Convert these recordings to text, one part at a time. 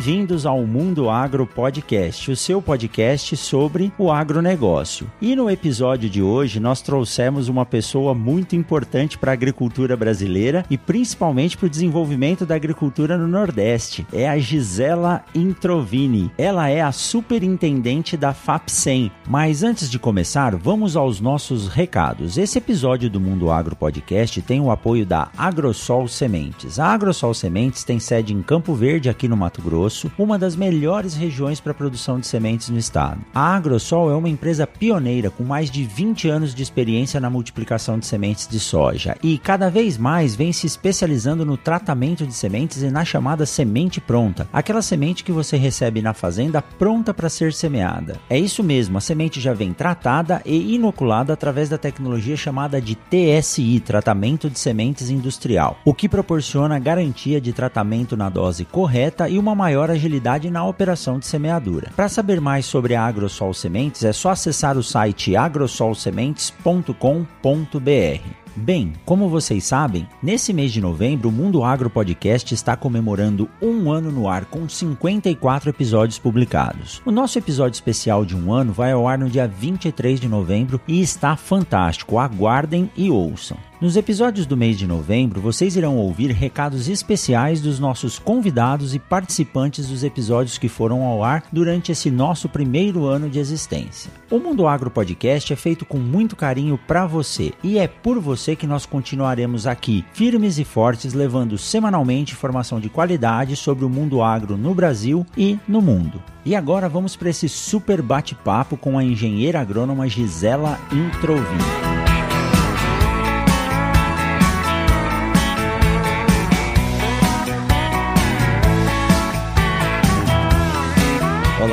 Bem-vindos ao Mundo Agro Podcast, o seu podcast sobre o agronegócio. E no episódio de hoje nós trouxemos uma pessoa muito importante para a agricultura brasileira e principalmente para o desenvolvimento da agricultura no Nordeste. É a Gisela Introvini. Ela é a superintendente da FAPSEM. Mas antes de começar, vamos aos nossos recados. Esse episódio do Mundo Agro Podcast tem o apoio da Agrosol Sementes. A Agrosol Sementes tem sede em Campo Verde, aqui no Mato Grosso, uma das melhores regiões para produção de sementes no estado. A Agrosol é uma empresa pioneira com mais de 20 anos de experiência na multiplicação de sementes de soja e cada vez mais vem se especializando no tratamento de sementes e na chamada semente pronta, aquela semente que você recebe na fazenda pronta para ser semeada. É isso mesmo, a semente já vem tratada e inoculada através da tecnologia chamada de TSI, tratamento de sementes industrial, o que proporciona garantia de tratamento na dose correta e uma maior agilidade na operação de semeadura. Para saber mais sobre a Agrosol Sementes, é só acessar o site agrosolsementes.com.br. Bem, como vocês sabem, nesse mês de novembro o Mundo Agro Podcast está comemorando um ano no ar com 54 episódios publicados. O nosso episódio especial de um ano vai ao ar no dia 23 de novembro e está fantástico. Aguardem e ouçam. Nos episódios do mês de novembro, vocês irão ouvir recados especiais dos nossos convidados e participantes dos episódios que foram ao ar durante esse nosso primeiro ano de existência. O Mundo Agro Podcast é feito com muito carinho para você e é por você que nós continuaremos aqui, firmes e fortes, levando semanalmente informação de qualidade sobre o mundo agro no Brasil e no mundo. E agora vamos para esse super bate-papo com a engenheira agrônoma Gisela Introvini.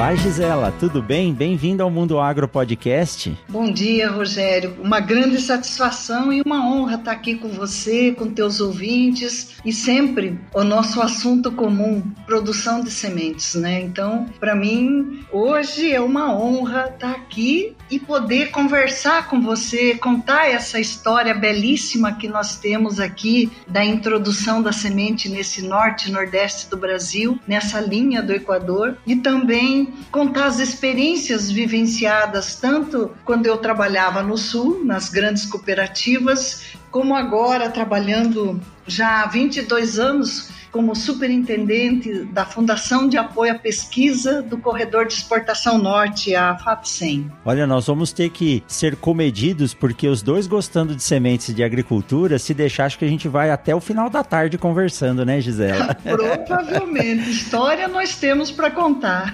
Olá, Gisela, tudo bem? Bem-vinda ao Mundo Agro Podcast. Bom dia, Rogério. Uma grande satisfação e uma honra estar aqui com você, com teus ouvintes e sempre o nosso assunto comum, produção de sementes, né? Então, para mim, hoje é uma honra estar aqui e poder conversar com você, contar essa história belíssima que nós temos aqui da introdução da semente nesse norte e nordeste do Brasil, nessa linha do Equador e também contar as experiências vivenciadas tanto quando eu trabalhava no sul, nas grandes cooperativas, como agora trabalhando já há 22 anos como superintendente da Fundação de Apoio à Pesquisa do Corredor de Exportação Norte, a FAPSEM. Olha, nós vamos ter que ser comedidos, porque os dois gostando de sementes de agricultura, se deixar, acho que a gente vai até o final da tarde conversando, né, Gisela? Provavelmente. História nós temos para contar.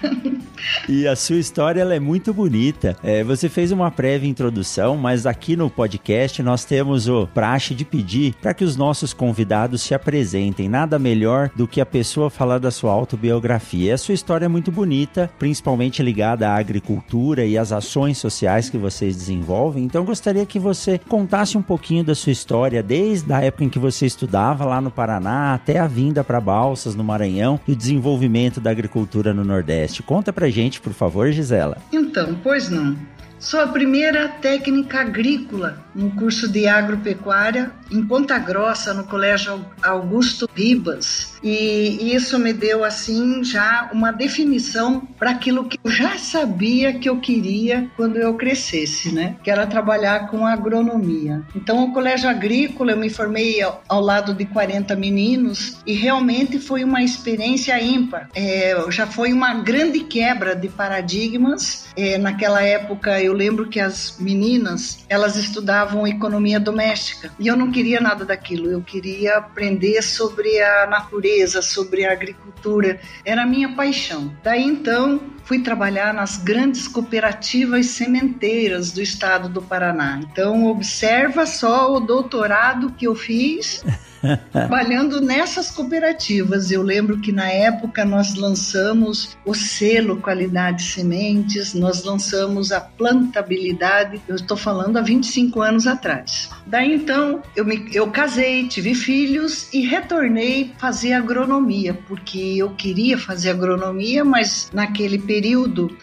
e a sua história ela é muito bonita. É, você fez uma prévia introdução, mas aqui no podcast nós temos o praxe de pedir para que os nossos convidados se apresentem. Nada melhor melhor do que a pessoa falar da sua autobiografia. E a sua história é muito bonita, principalmente ligada à agricultura e às ações sociais que vocês desenvolvem. Então, gostaria que você contasse um pouquinho da sua história, desde a época em que você estudava lá no Paraná até a vinda para Balsas, no Maranhão, e o desenvolvimento da agricultura no Nordeste. Conta pra gente, por favor, Gisela. Então, pois não. Sou a primeira técnica agrícola no curso de agropecuária em Ponta Grossa, no Colégio Augusto Ribas. E isso me deu assim já uma definição para aquilo que eu já sabia que eu queria quando eu crescesse, né? Que era trabalhar com agronomia. Então, o colégio agrícola eu me formei ao lado de 40 meninos e realmente foi uma experiência ímpar. É, já foi uma grande quebra de paradigmas. É, naquela época eu lembro que as meninas elas estudavam economia doméstica e eu não queria nada daquilo. Eu queria aprender sobre a natureza, sobre a agricultura. Era a minha paixão. Daí então fui trabalhar nas grandes cooperativas sementeiras do estado do Paraná. Então, observa só o doutorado que eu fiz trabalhando nessas cooperativas. Eu lembro que na época nós lançamos o selo Qualidade Sementes, nós lançamos a plantabilidade, eu estou falando há 25 anos atrás. Daí então eu, me, eu casei, tive filhos e retornei fazer agronomia, porque eu queria fazer agronomia, mas naquele período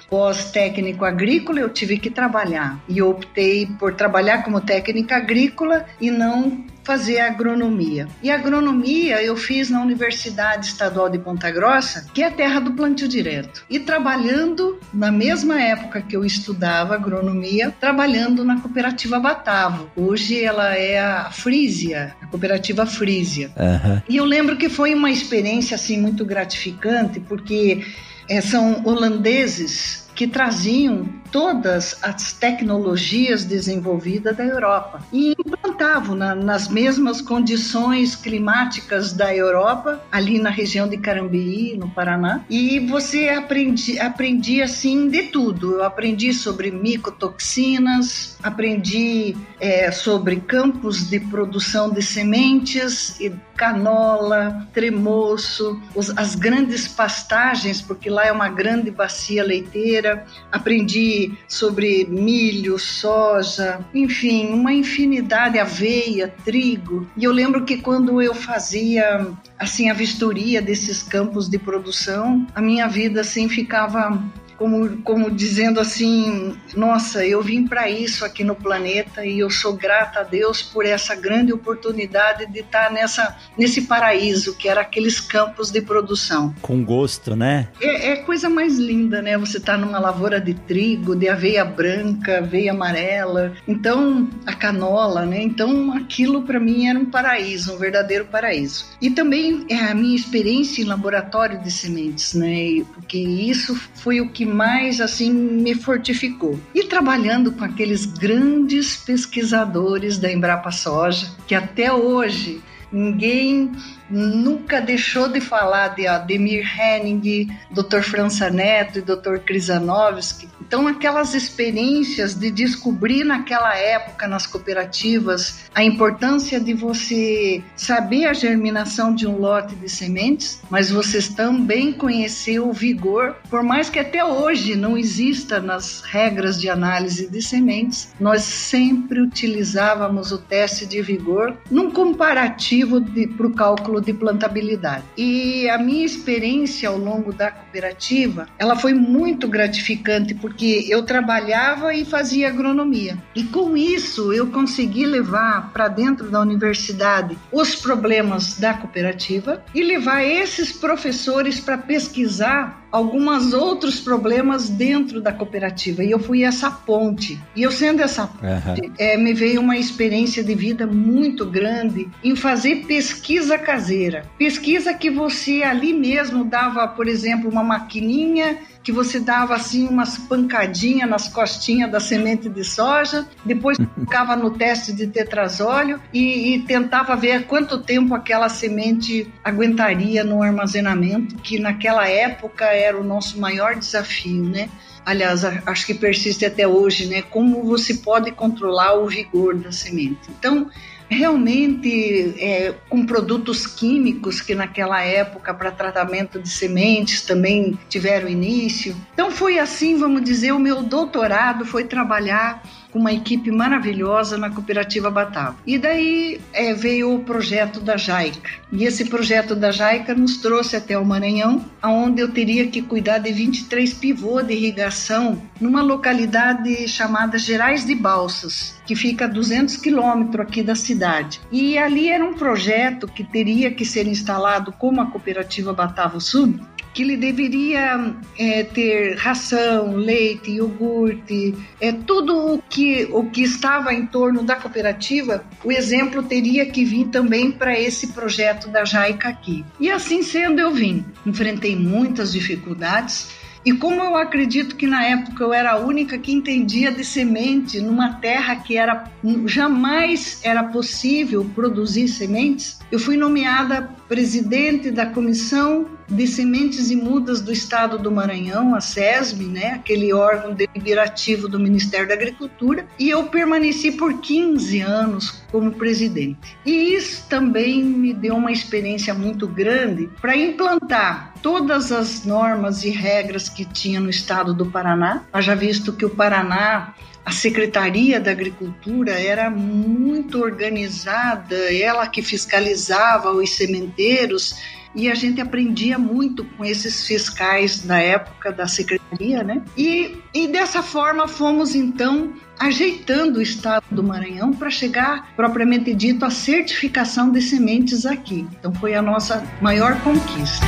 pós-técnico agrícola eu tive que trabalhar. E optei por trabalhar como técnica agrícola e não fazer agronomia. E agronomia eu fiz na Universidade Estadual de Ponta Grossa, que é a terra do plantio direto. E trabalhando na mesma época que eu estudava agronomia, trabalhando na cooperativa Batavo. Hoje ela é a Frisia, a cooperativa Frisia. Uhum. E eu lembro que foi uma experiência assim muito gratificante, porque é, são holandeses que traziam todas as tecnologias desenvolvidas da Europa e implantavam na, nas mesmas condições climáticas da Europa, ali na região de Carambeí, no Paraná. E você aprendi, aprendi assim de tudo. Eu aprendi sobre micotoxinas, aprendi é, sobre campos de produção de sementes, canola, tremoço, os, as grandes pastagens, porque lá é uma grande bacia leiteira. Aprendi sobre milho, soja, enfim, uma infinidade, aveia, trigo. E eu lembro que quando eu fazia assim a vistoria desses campos de produção, a minha vida assim ficava como, como dizendo assim: nossa, eu vim para isso aqui no planeta e eu sou grata a Deus por essa grande oportunidade de estar nessa, nesse paraíso que era aqueles campos de produção. Com gosto, né? É, é coisa mais linda, né? Você tá numa lavoura de trigo, de aveia branca, aveia amarela, então a canola, né? Então aquilo para mim era um paraíso, um verdadeiro paraíso. E também é a minha experiência em laboratório de sementes, né? Porque isso foi o que mais assim me fortificou. E trabalhando com aqueles grandes pesquisadores da Embrapa Soja, que até hoje ninguém nunca deixou de falar de Ademir Henning, Dr. França Neto e Dr. Krisanovski. Então, aquelas experiências de descobrir naquela época nas cooperativas a importância de você saber a germinação de um lote de sementes, mas vocês também conhecer o vigor, por mais que até hoje não exista nas regras de análise de sementes, nós sempre utilizávamos o teste de vigor num comparativo para o cálculo de plantabilidade. E a minha experiência ao longo da cooperativa, ela foi muito gratificante porque eu trabalhava e fazia agronomia. E com isso eu consegui levar para dentro da universidade os problemas da cooperativa e levar esses professores para pesquisar alguns outros problemas dentro da cooperativa e eu fui essa ponte. E eu sendo essa ponte, uhum. é, me veio uma experiência de vida muito grande em fazer pesquisa caseira. Pesquisa que você ali mesmo dava, por exemplo, uma maquininha que você dava assim umas pancadinhas nas costinhas da semente de soja, depois ficava no teste de tetrazóleo e, e, tentava ver quanto tempo aquela semente aguentaria no armazenamento, que naquela época era o nosso maior desafio, né? aliás, acho que persiste até hoje, né? Como você pode controlar o vigor da semente. Então, realmente é, com produtos químicos que naquela época para tratamento de sementes também tiveram início. Então foi assim, vamos dizer, o meu doutorado foi trabalhar com uma equipe maravilhosa na cooperativa Batavo. E daí é, veio o projeto da Jaica. E esse projeto da Jaica nos trouxe até o Maranhão, onde eu teria que cuidar de 23 pivôs de irrigação numa localidade chamada Gerais de Balsas, que fica a 200 quilômetros aqui da cidade. E ali era um projeto que teria que ser instalado como a cooperativa Batavo Sul, que ele deveria é, ter ração, leite, iogurte, é, tudo o que, o que estava em torno da cooperativa, o exemplo teria que vir também para esse projeto da Jaica aqui. E assim sendo, eu vim. Enfrentei muitas dificuldades, e como eu acredito que na época eu era a única que entendia de semente numa terra que era jamais era possível produzir sementes, eu fui nomeada presidente da comissão de Sementes e Mudas do Estado do Maranhão, a SESM, né, aquele órgão deliberativo do Ministério da Agricultura, e eu permaneci por 15 anos como presidente. E isso também me deu uma experiência muito grande para implantar todas as normas e regras que tinha no estado do Paraná. Haja visto que o Paraná a Secretaria da Agricultura era muito organizada, ela que fiscalizava os sementeiros e a gente aprendia muito com esses fiscais da época da secretaria, né? E, e dessa forma fomos então ajeitando o estado do Maranhão para chegar propriamente dito à certificação de sementes aqui. Então foi a nossa maior conquista.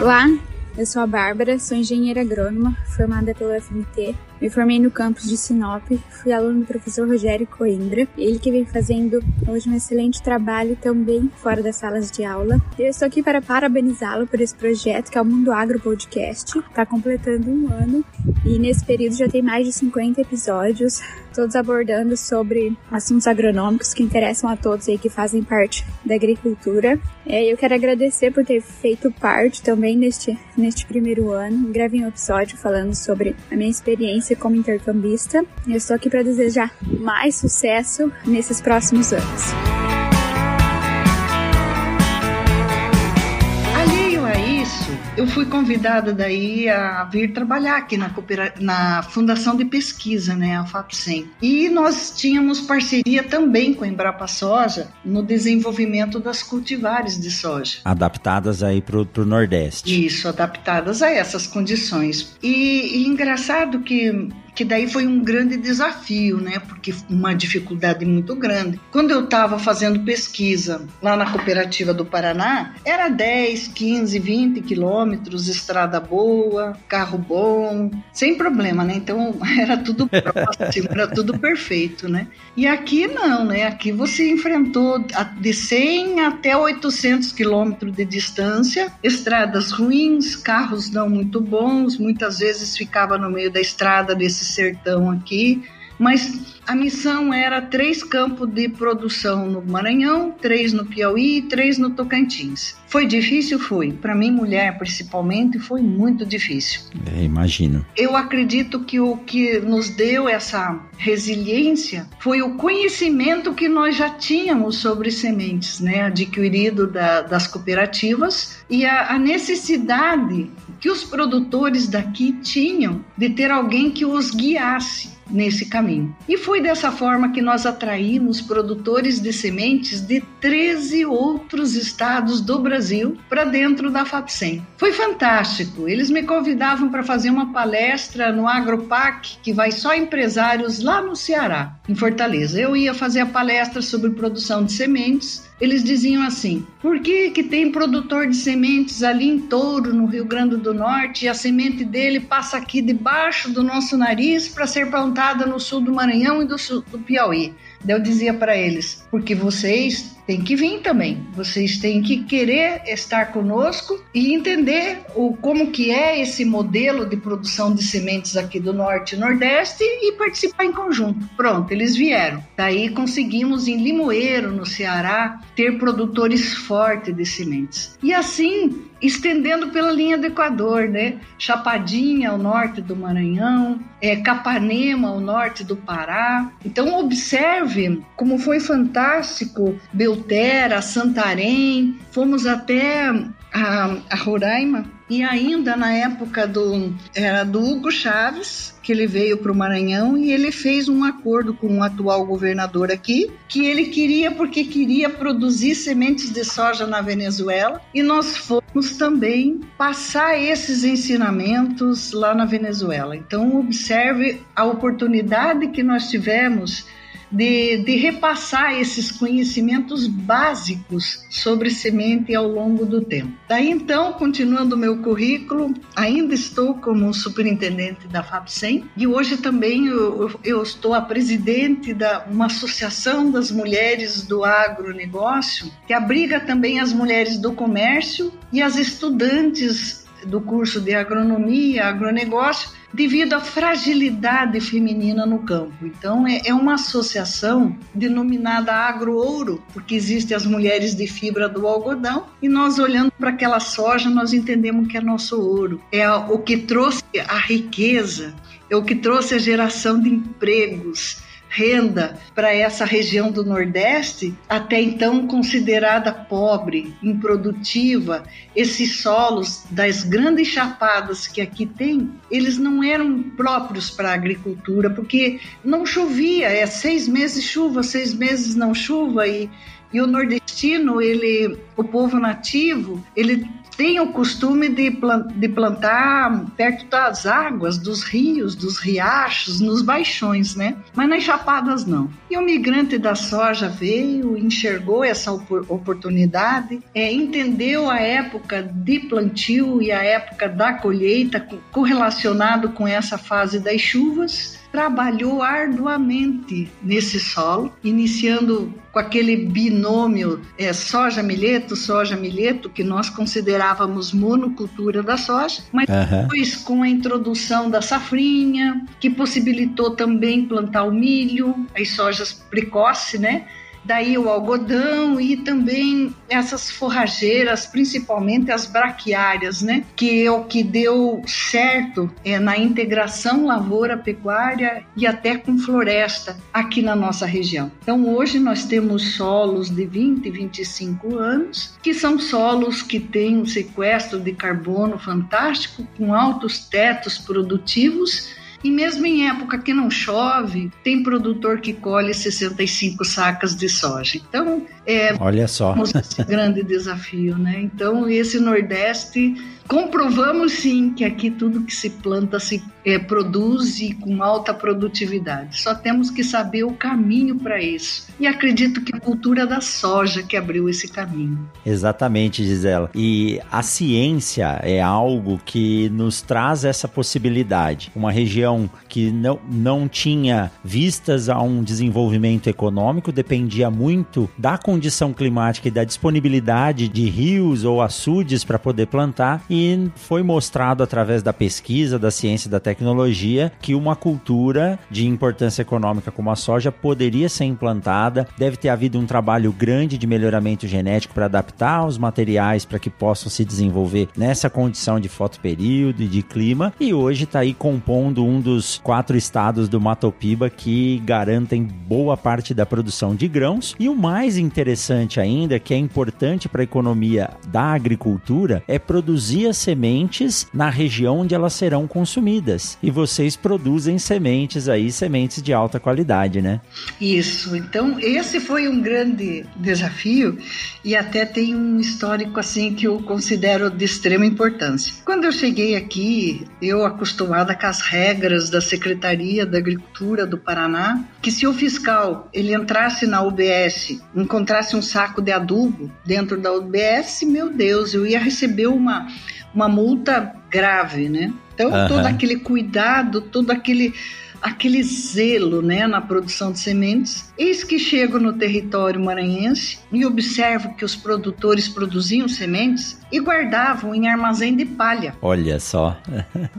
Olá, eu sou a Bárbara, sou engenheira agrônoma, formada pelo FMT me formei no campus de Sinop, fui aluno do professor Rogério Coimbra, ele que vem fazendo hoje um excelente trabalho também fora das salas de aula. Eu estou aqui para parabenizá-lo por esse projeto que é o Mundo Agro Podcast. Está completando um ano e nesse período já tem mais de 50 episódios, todos abordando sobre assuntos agronômicos que interessam a todos aí que fazem parte da agricultura. É, eu quero agradecer por ter feito parte também neste, neste primeiro ano. Gravei um episódio falando sobre a minha experiência experiência como intercambista. Eu estou aqui para desejar mais sucesso nesses próximos anos. Eu fui convidada daí a vir trabalhar aqui na, na Fundação de Pesquisa, né, a FAPSEM. E nós tínhamos parceria também com a Embrapa Soja no desenvolvimento das cultivares de soja. Adaptadas aí para o Nordeste. Isso, adaptadas a essas condições. E, e engraçado que que daí foi um grande desafio, né? Porque uma dificuldade muito grande. Quando eu estava fazendo pesquisa lá na cooperativa do Paraná, era 10, 15, 20 quilômetros, estrada boa, carro bom, sem problema, né? Então era tudo próximo, era tudo perfeito, né? E aqui não, né? Aqui você enfrentou de 100 até 800 quilômetros de distância, estradas ruins, carros não muito bons, muitas vezes ficava no meio da estrada desses sertão aqui, mas a missão era três campos de produção no Maranhão, três no Piauí e três no Tocantins. Foi difícil? Foi. Para mim, mulher, principalmente, foi muito difícil. É, imagino. Eu acredito que o que nos deu essa resiliência foi o conhecimento que nós já tínhamos sobre sementes, né, adquirido da, das cooperativas e a, a necessidade que os produtores daqui tinham de ter alguém que os guiasse nesse caminho. E foi dessa forma que nós atraímos produtores de sementes de 13 outros estados do Brasil para dentro da FAPSEM. Foi fantástico. Eles me convidavam para fazer uma palestra no Agropac, que vai só empresários lá no Ceará, em Fortaleza. Eu ia fazer a palestra sobre produção de sementes eles diziam assim: por que, que tem produtor de sementes ali em Touro, no Rio Grande do Norte, e a semente dele passa aqui debaixo do nosso nariz para ser plantada no sul do Maranhão e do sul do Piauí? Eu dizia para eles: porque vocês têm que vir também, vocês têm que querer estar conosco e entender o, como que é esse modelo de produção de sementes aqui do Norte e Nordeste e participar em conjunto. Pronto, eles vieram. Daí conseguimos em Limoeiro, no Ceará, ter produtores fortes de sementes. E assim estendendo pela linha do Equador, né? Chapadinha ao norte do Maranhão, é, Capanema ao norte do Pará. Então observe como foi fantástico Belterra, Santarém, fomos até a, a Roraima e ainda na época do era do Hugo Chaves que ele veio para o Maranhão e ele fez um acordo com o atual governador aqui que ele queria porque queria produzir sementes de soja na Venezuela e nós fomos também passar esses ensinamentos lá na Venezuela. Então observe a oportunidade que nós tivemos de, de repassar esses conhecimentos básicos sobre semente ao longo do tempo. Daí então, continuando o meu currículo, ainda estou como superintendente da FAPSEM e hoje também eu, eu estou a presidente da uma associação das mulheres do agronegócio que abriga também as mulheres do comércio e as estudantes do curso de agronomia, agronegócio, devido à fragilidade feminina no campo. Então, é, é uma associação denominada agro-ouro, porque existem as mulheres de fibra do algodão, e nós olhando para aquela soja, nós entendemos que é nosso ouro. É o que trouxe a riqueza, é o que trouxe a geração de empregos, renda para essa região do Nordeste, até então considerada pobre, improdutiva. Esses solos das grandes chapadas que aqui tem, eles não eram próprios para a agricultura, porque não chovia, é seis meses chuva, seis meses não chuva, e, e o nordestino, ele, o povo nativo, ele tem o costume de, de plantar perto das águas, dos rios, dos riachos, nos baixões, né? Mas nas chapadas não. E o migrante da soja veio, enxergou essa oportunidade, é, entendeu a época de plantio e a época da colheita correlacionado com essa fase das chuvas trabalhou arduamente nesse solo, iniciando com aquele binômio é, soja-milheto, soja-milheto, que nós considerávamos monocultura da soja, mas uhum. depois com a introdução da safrinha, que possibilitou também plantar o milho, as sojas precoce, né? Daí o algodão e também essas forrageiras, principalmente as braquiárias, né? Que é o que deu certo é, na integração lavoura-pecuária e até com floresta aqui na nossa região. Então hoje nós temos solos de 20, 25 anos, que são solos que têm um sequestro de carbono fantástico, com altos tetos produtivos e mesmo em época que não chove, tem produtor que colhe 65 sacas de soja. Então, é Olha só. esse grande desafio, né? Então, esse Nordeste comprovamos sim que aqui tudo que se planta se é, produz e com alta produtividade. Só temos que saber o caminho para isso. E acredito que a cultura da soja que abriu esse caminho. Exatamente, Gisela. E a ciência é algo que nos traz essa possibilidade. Uma região que não, não tinha vistas a um desenvolvimento econômico, dependia muito da condição climática e da disponibilidade de rios ou açudes para poder plantar. E e foi mostrado através da pesquisa, da ciência e da tecnologia que uma cultura de importância econômica como a soja poderia ser implantada. Deve ter havido um trabalho grande de melhoramento genético para adaptar os materiais para que possam se desenvolver nessa condição de fotoperíodo e de clima. E hoje está aí compondo um dos quatro estados do Mato Piba que garantem boa parte da produção de grãos. E o mais interessante ainda, que é importante para a economia da agricultura, é produzir sementes na região onde elas serão consumidas. E vocês produzem sementes aí, sementes de alta qualidade, né? Isso. Então, esse foi um grande desafio e até tem um histórico assim que eu considero de extrema importância. Quando eu cheguei aqui, eu acostumada com as regras da Secretaria da Agricultura do Paraná, que se o fiscal ele entrasse na UBS, encontrasse um saco de adubo dentro da UBS, meu Deus, eu ia receber uma uma multa grave, né? Então, uhum. todo aquele cuidado, todo aquele aquele zelo né, na produção de sementes. Eis que chego no território maranhense e observo que os produtores produziam sementes e guardavam em armazém de palha. Olha só.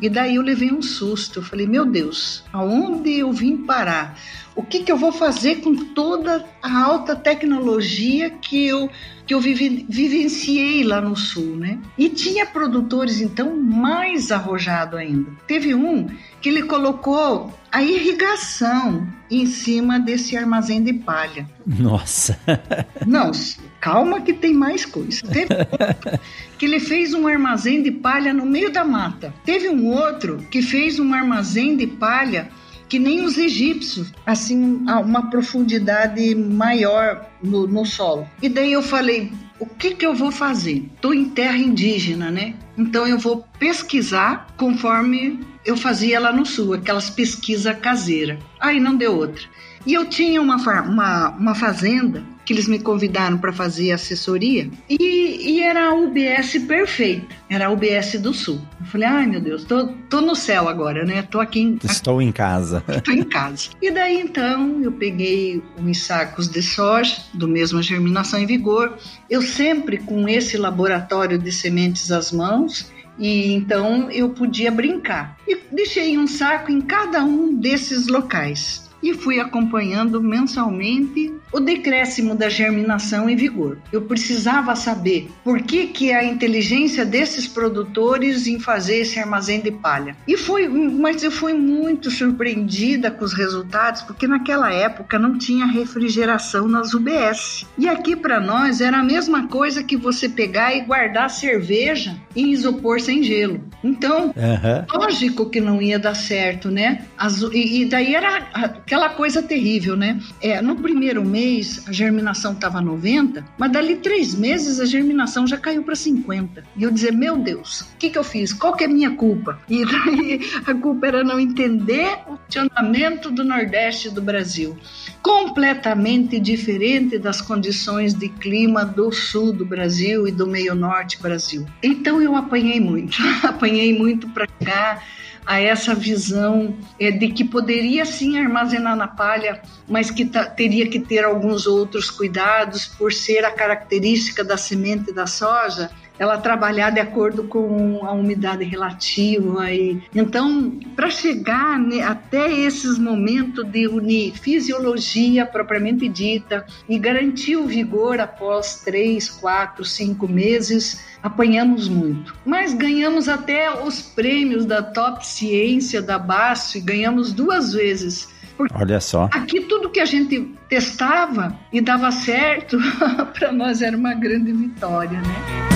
e daí eu levei um susto. Eu falei, meu Deus, aonde eu vim parar? O que, que eu vou fazer com toda a alta tecnologia que eu que eu vivenciei lá no sul, né? E tinha produtores então mais arrojado ainda. Teve um que ele colocou a irrigação em cima desse armazém de palha. Nossa. Não, calma que tem mais coisa. Teve outro que ele fez um armazém de palha no meio da mata. Teve um outro que fez um armazém de palha que nem os egípcios, assim, uma profundidade maior no, no solo. E daí eu falei, o que, que eu vou fazer? Estou em terra indígena, né? Então eu vou pesquisar conforme eu fazia lá no sul, aquelas pesquisas caseiras. Aí não deu outra. E eu tinha uma, uma, uma fazenda que eles me convidaram para fazer assessoria e, e, era a UBS perfeita, era a UBS do Sul. Eu falei, ai meu Deus, tô, tô no céu agora, né? Tô aqui em, Estou em casa. Estou em casa. E daí então eu peguei uns sacos de soja, do mesmo germinação em vigor, eu sempre com esse laboratório de sementes às mãos, e então eu podia brincar. E deixei um saco em cada um desses locais e fui acompanhando mensalmente o decréscimo da germinação em vigor. Eu precisava saber por que, que a inteligência desses produtores em fazer esse armazém de palha. E foi, mas eu fui muito surpreendida com os resultados, porque naquela época não tinha refrigeração nas UBS. E aqui para nós era a mesma coisa que você pegar e guardar cerveja em isopor sem gelo. Então, uhum. lógico que não ia dar certo, né? As, e, e daí era aquela coisa terrível, né? É, no primeiro mês a germinação estava 90, mas dali três meses a germinação já caiu para 50. E eu dizer, meu Deus, o que, que eu fiz? Qual que é a minha culpa? E daí a culpa era não entender o funcionamento do Nordeste do Brasil. Completamente diferente das condições de clima do sul do Brasil e do meio norte Brasil. Então eu apanhei muito, apanhei muito para cá a essa visão é, de que poderia sim armazenar na palha, mas que teria que ter alguns outros cuidados por ser a característica da semente da soja ela trabalhar de acordo com a umidade relativa. E, então, para chegar né, até esses momentos de unir fisiologia propriamente dita e garantir o vigor após três, quatro, cinco meses, apanhamos muito. Mas ganhamos até os prêmios da Top Ciência da BASF, ganhamos duas vezes. Porque Olha só. Aqui tudo que a gente testava e dava certo, para nós era uma grande vitória, né?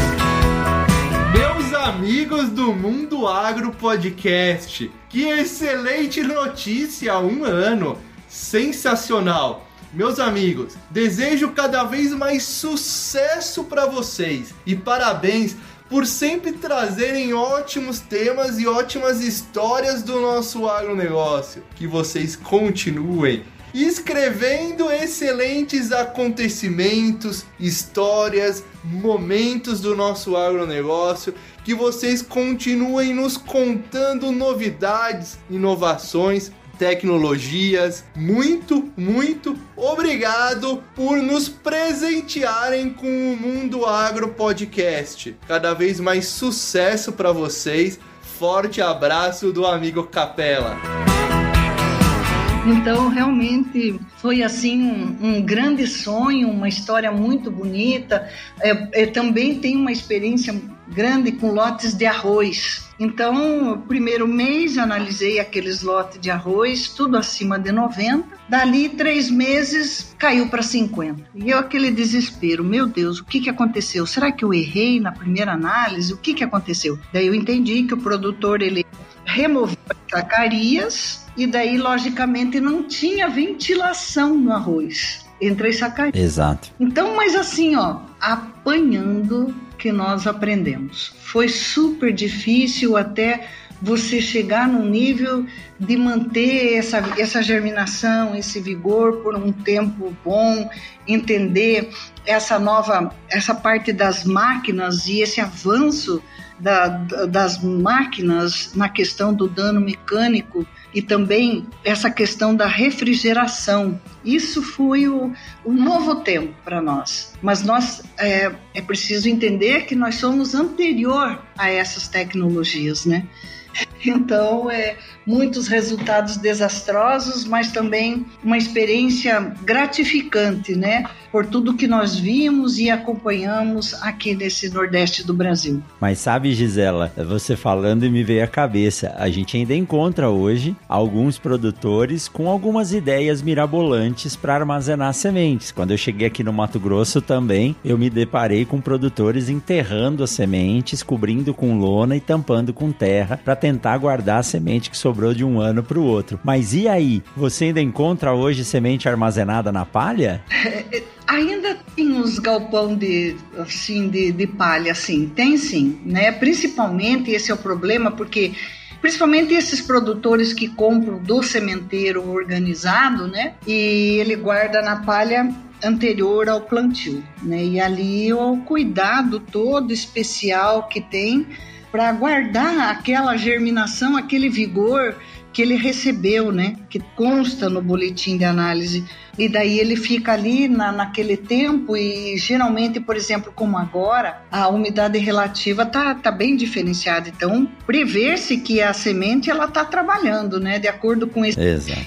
Meus amigos do Mundo Agro Podcast, que excelente notícia! Um ano sensacional! Meus amigos, desejo cada vez mais sucesso para vocês e parabéns por sempre trazerem ótimos temas e ótimas histórias do nosso agronegócio. Que vocês continuem escrevendo excelentes acontecimentos, histórias, momentos do nosso agronegócio, que vocês continuem nos contando novidades, inovações, tecnologias. Muito, muito obrigado por nos presentearem com o Mundo Agro Podcast. Cada vez mais sucesso para vocês. Forte abraço do amigo Capela. Então, realmente foi assim um, um, grande sonho, uma história muito bonita. É, é, também tem uma experiência grande com lotes de arroz. Então, primeiro mês analisei aqueles lotes de arroz, tudo acima de 90. Dali três meses caiu para 50. E eu aquele desespero, meu Deus, o que, que aconteceu? Será que eu errei na primeira análise? O que, que aconteceu? Daí eu entendi que o produtor ele removeu as sacarias e daí, logicamente, não tinha ventilação no arroz entre as sacarias. Exato. Então, mas assim, ó, apanhando que nós aprendemos. Foi super difícil até você chegar num nível de manter essa, essa germinação, esse vigor por um tempo bom, entender essa nova, essa parte das máquinas e esse avanço da, das máquinas na questão do dano mecânico e também essa questão da refrigeração. Isso foi o, o novo tempo para nós. Mas nós é, é preciso entender que nós somos anterior a essas tecnologias, né? Então, é, muitos resultados desastrosos, mas também uma experiência gratificante, né? Por tudo que nós vimos e acompanhamos aqui nesse Nordeste do Brasil. Mas sabe, Gisela, você falando e me veio à cabeça, a gente ainda encontra hoje alguns produtores com algumas ideias mirabolantes para armazenar sementes. Quando eu cheguei aqui no Mato Grosso também, eu me deparei com produtores enterrando as sementes, cobrindo com lona e tampando com terra para tentar guardar a semente que sobrou de um ano para o outro. Mas e aí? Você ainda encontra hoje semente armazenada na palha? Ainda tem uns galpão de, assim, de, de palha, assim, tem sim, né? Principalmente esse é o problema, porque principalmente esses produtores que compram do sementeiro organizado, né? E ele guarda na palha anterior ao plantio, né? E ali o cuidado todo especial que tem para guardar aquela germinação, aquele vigor que ele recebeu, né? Que consta no boletim de análise. E daí ele fica ali na, naquele tempo e geralmente, por exemplo, como agora, a umidade relativa tá, tá bem diferenciada. Então, prever-se que a semente ela tá trabalhando, né? De acordo com esse,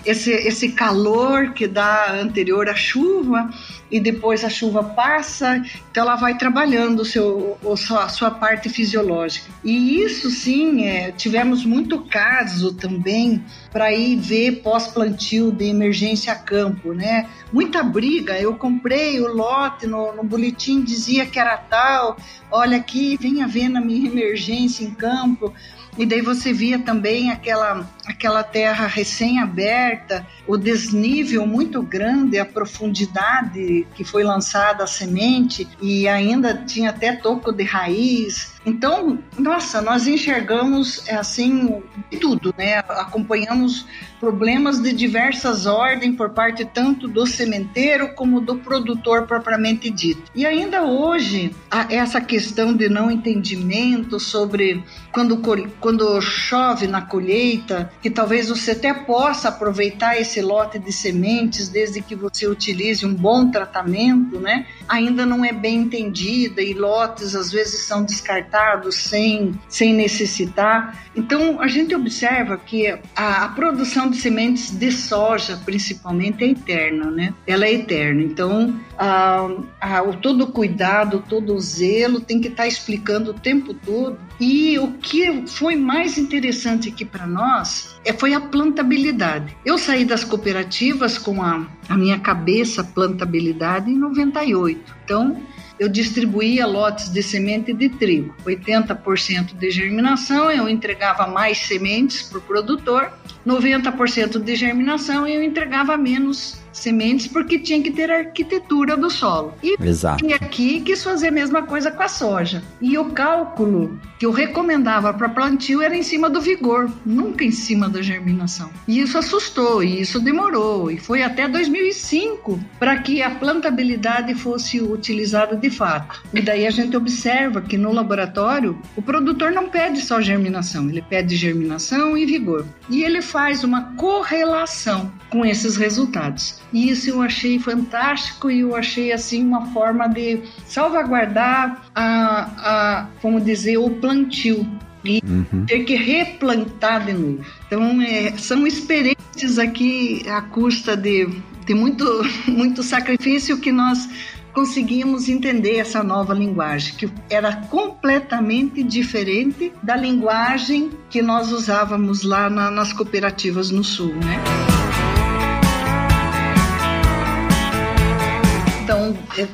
esse, esse calor que dá anterior à chuva e depois a chuva passa, então ela vai trabalhando o seu, a sua parte fisiológica. E isso sim, é, tivemos muito caso também para ir ver pós-plantio de emergência a campo, né? Muita briga, eu comprei o lote, no, no boletim dizia que era tal, olha aqui, venha ver na minha emergência em campo, e daí você via também aquela, aquela terra recém-aberta, o desnível muito grande, a profundidade que foi lançada a semente, e ainda tinha até toco de raiz. Então, nossa, nós enxergamos é, assim tudo, né? Acompanhamos problemas de diversas ordens por parte tanto do sementeiro como do produtor propriamente dito. E ainda hoje, essa questão de não entendimento sobre quando, quando chove na colheita, que talvez você até possa aproveitar esse lote de sementes desde que você utilize um bom tratamento, né? Ainda não é bem entendida e lotes às vezes são descartados sem, sem necessitar. Então, a gente observa que a, a produção de sementes de soja, principalmente, é eterna, né? Ela é eterna. Então, a, a, o todo cuidado, todo o zelo tem que estar tá explicando o tempo todo. E o que foi mais interessante aqui para nós foi a plantabilidade. Eu saí das cooperativas com a, a minha cabeça plantabilidade em 98. Então, eu distribuía lotes de semente de trigo, 80% de germinação, eu entregava mais sementes para o produtor, 90% de germinação eu entregava menos sementes porque tinha que ter arquitetura do solo. E Exato. aqui quis fazer a mesma coisa com a soja. E o cálculo que eu recomendava para plantio era em cima do vigor, nunca em cima da germinação. E isso assustou, e isso demorou, e foi até 2005 para que a plantabilidade fosse utilizada de fato. E daí a gente observa que no laboratório o produtor não pede só germinação, ele pede germinação e vigor. E ele faz uma correlação com esses resultados. E isso eu achei fantástico e eu achei assim uma forma de salvaguardar a, a vamos dizer, o plantio e uhum. ter que replantar de novo. Então, é, são experiências aqui à custa de, de muito, muito sacrifício que nós conseguimos entender essa nova linguagem, que era completamente diferente da linguagem que nós usávamos lá na, nas cooperativas no Sul, né?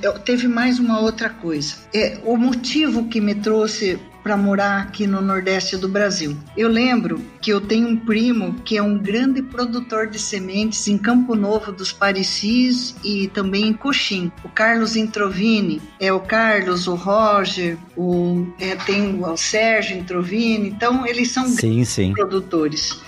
Eu, teve mais uma outra coisa. É, o motivo que me trouxe para morar aqui no Nordeste do Brasil. Eu lembro que eu tenho um primo que é um grande produtor de sementes em Campo Novo dos Parecis e também em Coxim. O Carlos Introvini, é o Carlos, o Roger, o, é, tem o, o Sérgio Introvini, então eles são sim, grandes sim. produtores.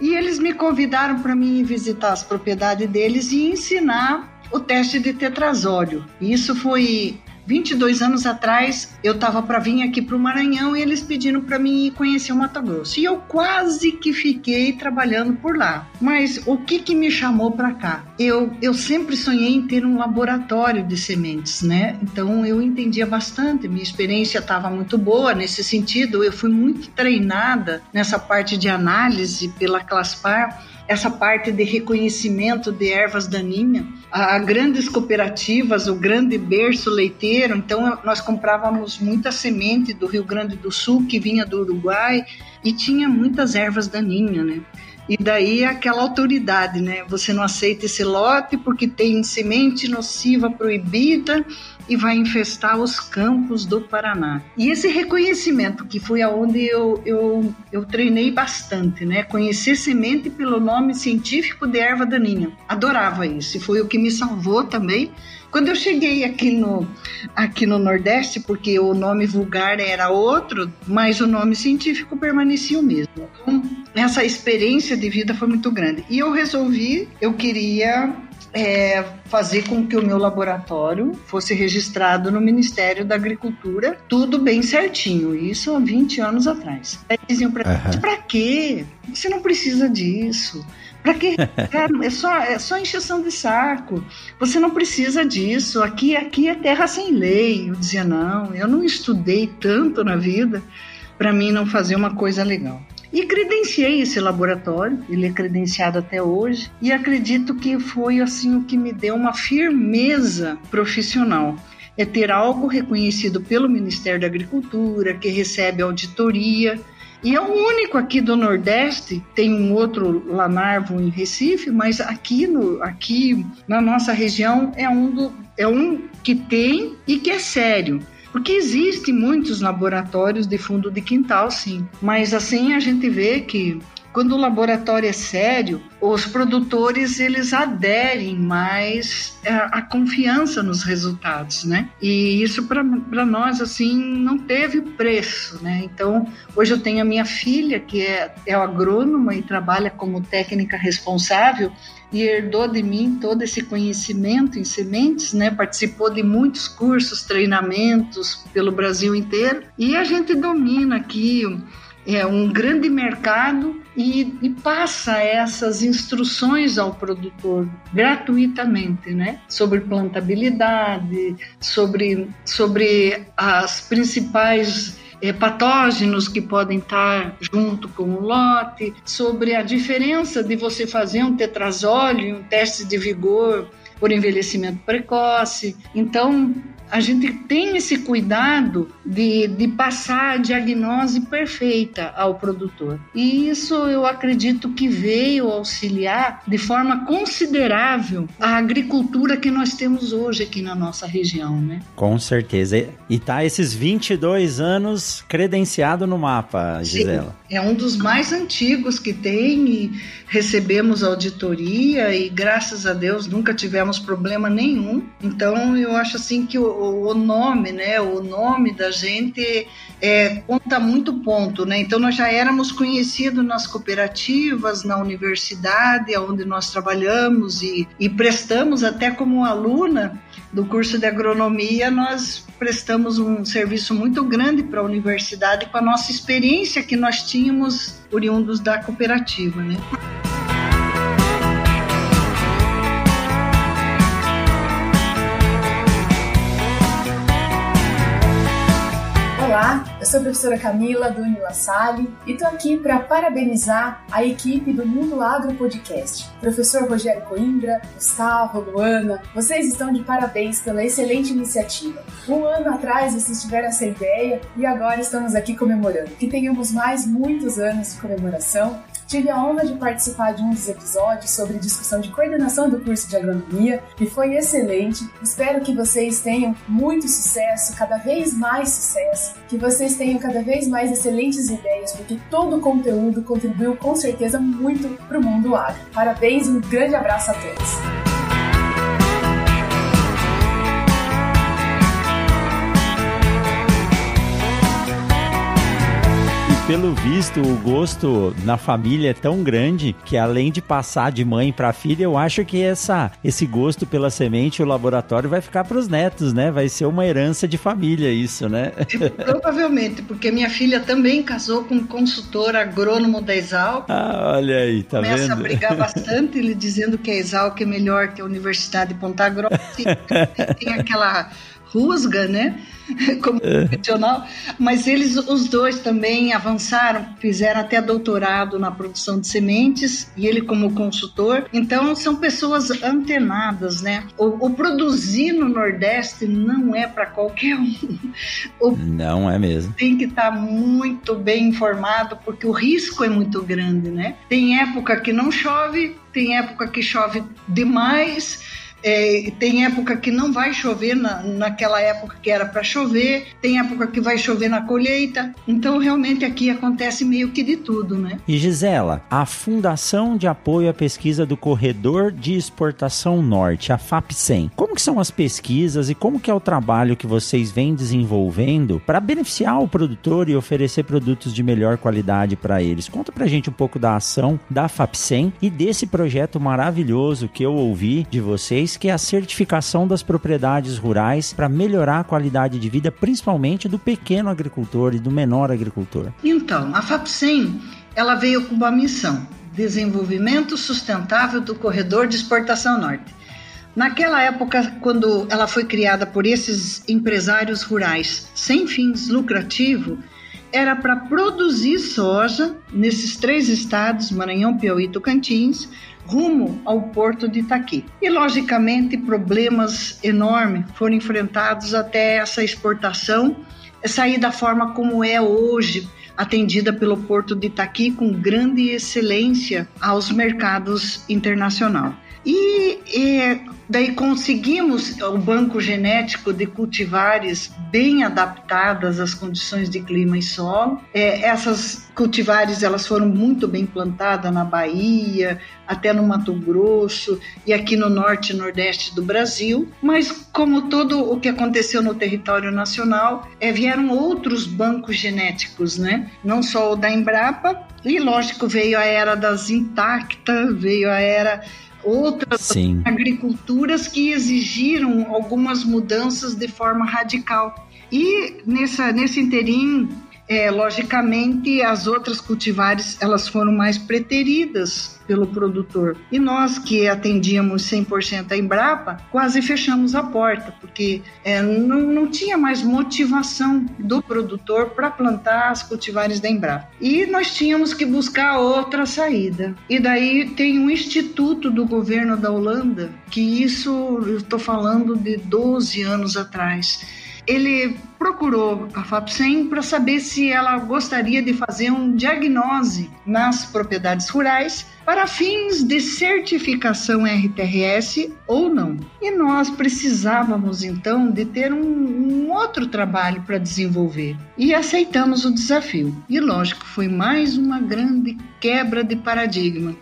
E eles me convidaram para mim visitar as propriedades deles e ensinar o teste de tetrazóleo. Isso foi 22 anos atrás, eu estava para vir aqui para o Maranhão e eles pediram para mim conhecer o Mato Grosso. E eu quase que fiquei trabalhando por lá. Mas o que, que me chamou para cá? Eu, eu sempre sonhei em ter um laboratório de sementes, né? Então eu entendia bastante, minha experiência estava muito boa nesse sentido. Eu fui muito treinada nessa parte de análise pela Claspar essa parte de reconhecimento de ervas daninhas. Há grandes cooperativas, o grande berço leiteiro, então nós comprávamos muita semente do Rio Grande do Sul que vinha do Uruguai e tinha muitas ervas daninhas, né? E daí aquela autoridade, né? Você não aceita esse lote porque tem semente nociva proibida e vai infestar os campos do Paraná. E esse reconhecimento, que foi aonde eu, eu, eu treinei bastante, né? Conhecer semente pelo nome científico de erva daninha. Adorava isso e foi o que me salvou também. Quando eu cheguei aqui no, aqui no Nordeste, porque o nome vulgar era outro, mas o nome científico permanecia o mesmo. Então, essa experiência de vida foi muito grande. E eu resolvi, eu queria é, fazer com que o meu laboratório fosse registrado no Ministério da Agricultura, tudo bem certinho, isso há 20 anos atrás. Aí diziam para uhum. para quê? Você não precisa disso. Para que? é só, é só encheção de saco. Você não precisa disso. Aqui, aqui é terra sem lei. Eu dizia, não, eu não estudei tanto na vida para mim não fazer uma coisa legal. E credenciei esse laboratório, ele é credenciado até hoje, e acredito que foi assim o que me deu uma firmeza profissional. É ter algo reconhecido pelo Ministério da Agricultura, que recebe auditoria, e é o único aqui do Nordeste, tem um outro lá na Arvo, em Recife, mas aqui, no, aqui na nossa região é um, do, é um que tem e que é sério. Porque existem muitos laboratórios de fundo de quintal, sim. Mas assim a gente vê que quando o laboratório é sério, os produtores eles aderem mais à, confiança nos resultados, né? E isso para nós assim não teve preço, né? Então hoje eu tenho a minha filha que é, é agrônoma e trabalha como técnica responsável e herdou de mim todo esse conhecimento em sementes, né? Participou de muitos cursos, treinamentos pelo Brasil inteiro e a gente domina aqui é um grande mercado e, e, passa essas instruções ao produtor gratuitamente, né? Sobre plantabilidade, sobre, sobre as principais é, patógenos que podem estar junto com o lote, sobre a diferença de você fazer um tetrazóleo um teste de vigor por envelhecimento precoce. Então, a gente tem esse cuidado de, de passar a diagnose perfeita ao produtor. E isso eu acredito que veio auxiliar de forma considerável a agricultura que nós temos hoje aqui na nossa região, né? Com certeza. E tá esses 22 anos credenciado no mapa, Gisela. Sim, é um dos mais antigos que tem e recebemos auditoria e graças a Deus nunca tivemos problema nenhum. Então eu acho assim que o, o nome, né, o nome da gente é, conta muito ponto, né? Então nós já éramos conhecidos nas cooperativas, na universidade, onde nós trabalhamos e, e prestamos até como aluna do curso de agronomia, nós prestamos um serviço muito grande para a universidade com a nossa experiência que nós tínhamos oriundos da cooperativa, né? Olá, eu sou a professora Camila Duni La Salle e estou aqui para parabenizar a equipe do Mundo Agro Podcast. Professor Rogério Coimbra, Gustavo, Luana, vocês estão de parabéns pela excelente iniciativa. Um ano atrás vocês tiveram essa ideia e agora estamos aqui comemorando. Que tenhamos mais muitos anos de comemoração Tive a honra de participar de um dos episódios sobre discussão de coordenação do curso de agronomia e foi excelente. Espero que vocês tenham muito sucesso, cada vez mais sucesso, que vocês tenham cada vez mais excelentes ideias, porque todo o conteúdo contribuiu com certeza muito para o mundo agro. Parabéns e um grande abraço a todos! Pelo visto, o gosto na família é tão grande que além de passar de mãe para filha, eu acho que essa, esse gosto pela semente, o laboratório vai ficar para os netos, né? Vai ser uma herança de família isso, né? Provavelmente, porque minha filha também casou com um consultor agrônomo da Exalc. Ah, olha aí, tá Começa vendo? Começa a brigar bastante, ele dizendo que a Exalc é melhor que a Universidade de Ponta Grossa. tem aquela rusga, né? Como é. profissional, mas eles, os dois também avançaram, fizeram até doutorado na produção de sementes e ele como consultor. Então são pessoas antenadas, né? O, o produzir no Nordeste não é para qualquer um. O, não é mesmo. Tem que estar tá muito bem informado porque o risco é muito grande, né? Tem época que não chove, tem época que chove demais É, tem época que não vai chover na, naquela época que era para chover, tem época que vai chover na colheita. Então, realmente aqui acontece meio que de tudo, né? E Gisela, a Fundação de Apoio à Pesquisa do Corredor de Exportação Norte, a FAPSEM, que são as pesquisas e como que é o trabalho que vocês vêm desenvolvendo para beneficiar o produtor e oferecer produtos de melhor qualidade para eles? Conta pra gente um pouco da ação da FAPSEM e desse projeto maravilhoso que eu ouvi de vocês, que é a certificação das propriedades rurais para melhorar a qualidade de vida, principalmente do pequeno agricultor e do menor agricultor. Então, a FAPSEM, ela veio com uma missão, desenvolvimento sustentável do corredor de exportação norte. Naquela época, quando ela foi criada por esses empresários rurais sem fins lucrativos, era para produzir soja nesses três estados, Maranhão, Piauí e Tocantins, rumo ao porto de Itaqui. E, logicamente, problemas enormes foram enfrentados até essa exportação sair da forma como é hoje, atendida pelo porto de Itaqui com grande excelência aos mercados internacionais. E, e, daí conseguimos o banco genético de cultivares bem adaptadas às condições de clima e solo. É, essas cultivares elas foram muito bem plantadas na Bahia, até no Mato Grosso e aqui no norte e nordeste do Brasil. Mas como todo o que aconteceu no território nacional, é, vieram outros bancos genéticos, né? Não só o da Embrapa, e lógico veio a era das intacta, veio a era outras Sim. agriculturas que exigiram algumas mudanças de forma radical. E nessa, nesse interim, é, logicamente, as outras cultivares elas foram mais preteridas pelo produtor. E nós que atendíamos 100% a Embrapa, quase fechamos a porta, porque é, não, não tinha mais motivação do produtor para plantar as cultivares da Embrapa. E nós tínhamos que buscar outra saída. E daí tem um instituto do governo da Holanda, que isso eu estou falando de 12 anos atrás ele procurou a FAPSEM para saber se ela gostaria de fazer um diagnose nas propriedades rurais para fins de certificação RTRS ou não. E nós precisávamos então de ter um, um outro trabalho para desenvolver e aceitamos o desafio. E lógico, foi mais uma grande quebra de paradigma.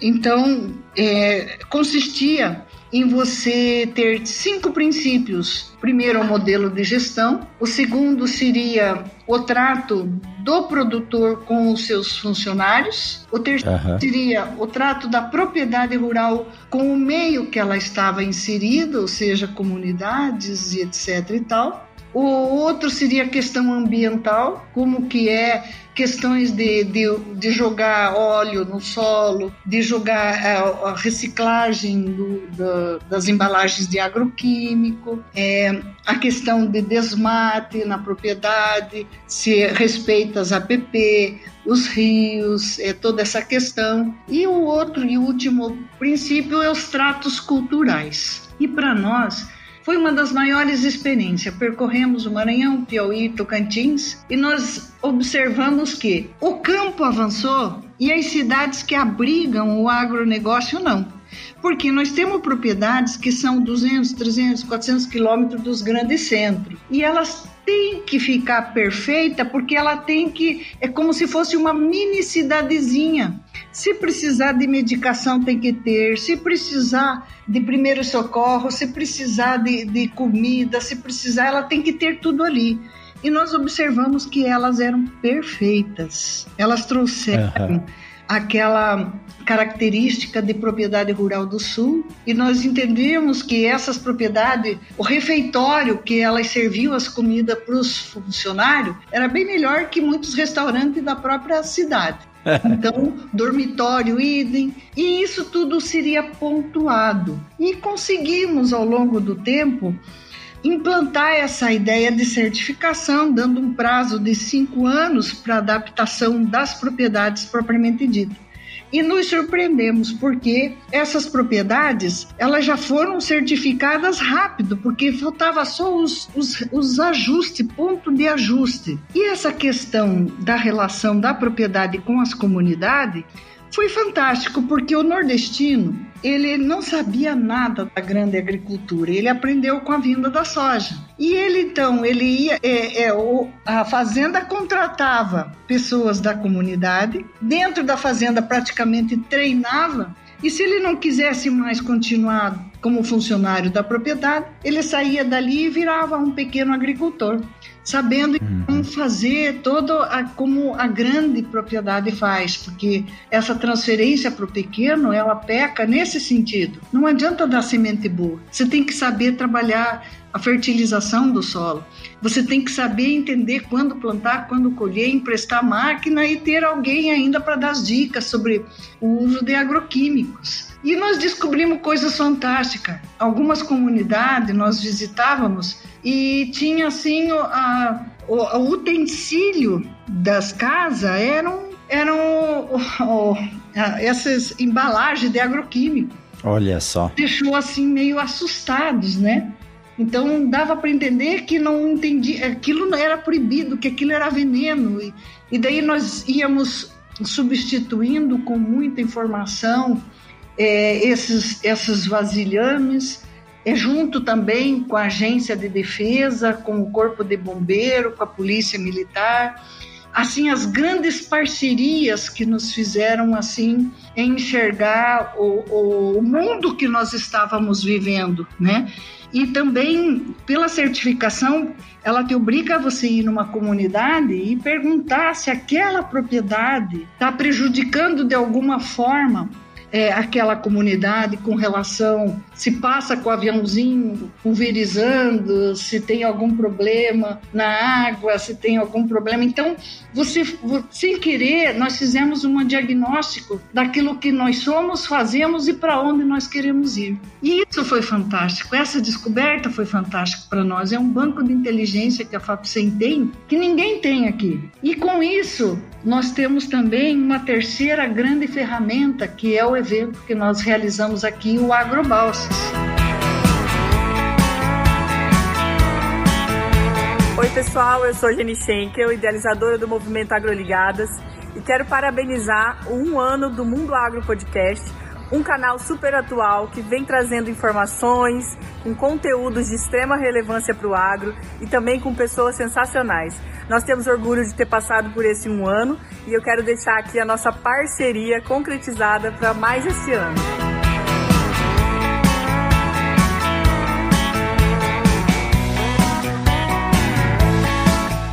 Então, é, consistia em você ter cinco princípios. Primeiro, o modelo de gestão. O segundo seria o trato do produtor com os seus funcionários. O terceiro uhum. seria o trato da propriedade rural com o meio que ela estava inserida, ou seja, comunidades e etc e tal. O outro seria a questão ambiental, como que é questões de, de, de jogar óleo no solo, de jogar a, é, a reciclagem do, do, das embalagens de agroquímico, é, a questão de desmate na propriedade, se respeita as APP, os rios, é, toda essa questão. E o outro e último princípio é os tratos culturais. E para nós, foi uma das maiores experiências. Percorremos o Maranhão, Piauí, Tocantins e nós observamos que o campo avançou e as cidades que abrigam o agronegócio não. Porque nós temos propriedades que são 200, 300, 400 quilômetros dos grandes centros e elas tem que ficar perfeita porque ela tem que. É como se fosse uma mini cidadezinha. Se precisar de medicação, tem que ter. Se precisar de primeiro socorro, se precisar de, de comida, se precisar, ela tem que ter tudo ali. E nós observamos que elas eram perfeitas. Elas trouxeram. Uhum aquela característica de propriedade rural do sul e nós entendemos que essas propriedades, o refeitório que elas serviam as comidas para os funcionários era bem melhor que muitos restaurantes da própria cidade. Então, dormitório, idem, e isso tudo seria pontuado. E conseguimos, ao longo do tempo, implantar essa ideia de certificação, dando um prazo de cinco anos para adaptação das propriedades propriamente dita. E nos surpreendemos porque essas propriedades elas já foram certificadas rápido, porque faltava só os, os, os ajustes, ponto de ajuste. E essa questão da relação da propriedade com as comunidades foi fantástico, porque o nordestino ele não sabia nada da grande agricultura, ele aprendeu com a vinda da soja. E ele então, ele ia, é, é, a fazenda contratava pessoas da comunidade, dentro da fazenda praticamente treinava, e se ele não quisesse mais continuar como funcionário da propriedade, ele saía dali e virava um pequeno agricultor sabendo uhum. fazer todo a, como a grande propriedade faz, porque essa transferência para o pequeno ela peca nesse sentido. Não adianta dar semente boa, você tem que saber trabalhar a fertilização do solo. Você tem que saber entender quando plantar, quando colher, emprestar máquina e ter alguém ainda para dar as dicas sobre o uso de agroquímicos. E nós descobrimos coisas fantásticas. Algumas comunidades nós visitávamos e tinha assim a, o, o utensílio das casas eram eram o, o, essas embalagens de agroquímico. Olha só. Deixou assim meio assustados, né? Então dava para entender que não entendia, aquilo não era proibido, que aquilo era veneno. E, e daí nós íamos substituindo com muita informação é, esses, esses vasilhames é junto também com a agência de defesa, com o corpo de bombeiro, com a polícia militar, assim as grandes parcerias que nos fizeram assim enxergar o, o mundo que nós estávamos vivendo, né? E também pela certificação, ela te obriga a você ir numa comunidade e perguntar se aquela propriedade está prejudicando de alguma forma é, aquela comunidade com relação se passa com o aviãozinho pulverizando, se tem algum problema na água, se tem algum problema. Então, você, sem querer, nós fizemos um diagnóstico daquilo que nós somos, fazemos e para onde nós queremos ir. E isso foi fantástico. Essa descoberta foi fantástica para nós. É um banco de inteligência que a FAPSEM tem que ninguém tem aqui. E com isso, nós temos também uma terceira grande ferramenta que é o evento que nós realizamos aqui, o Agrobalsas. Oi pessoal, eu sou Jenny Schenkel, idealizadora do Movimento Agroligadas e quero parabenizar o um ano do Mundo Agro Podcast, um canal super atual que vem trazendo informações, com conteúdos de extrema relevância para o agro e também com pessoas sensacionais. Nós temos orgulho de ter passado por esse um ano e eu quero deixar aqui a nossa parceria concretizada para mais esse ano.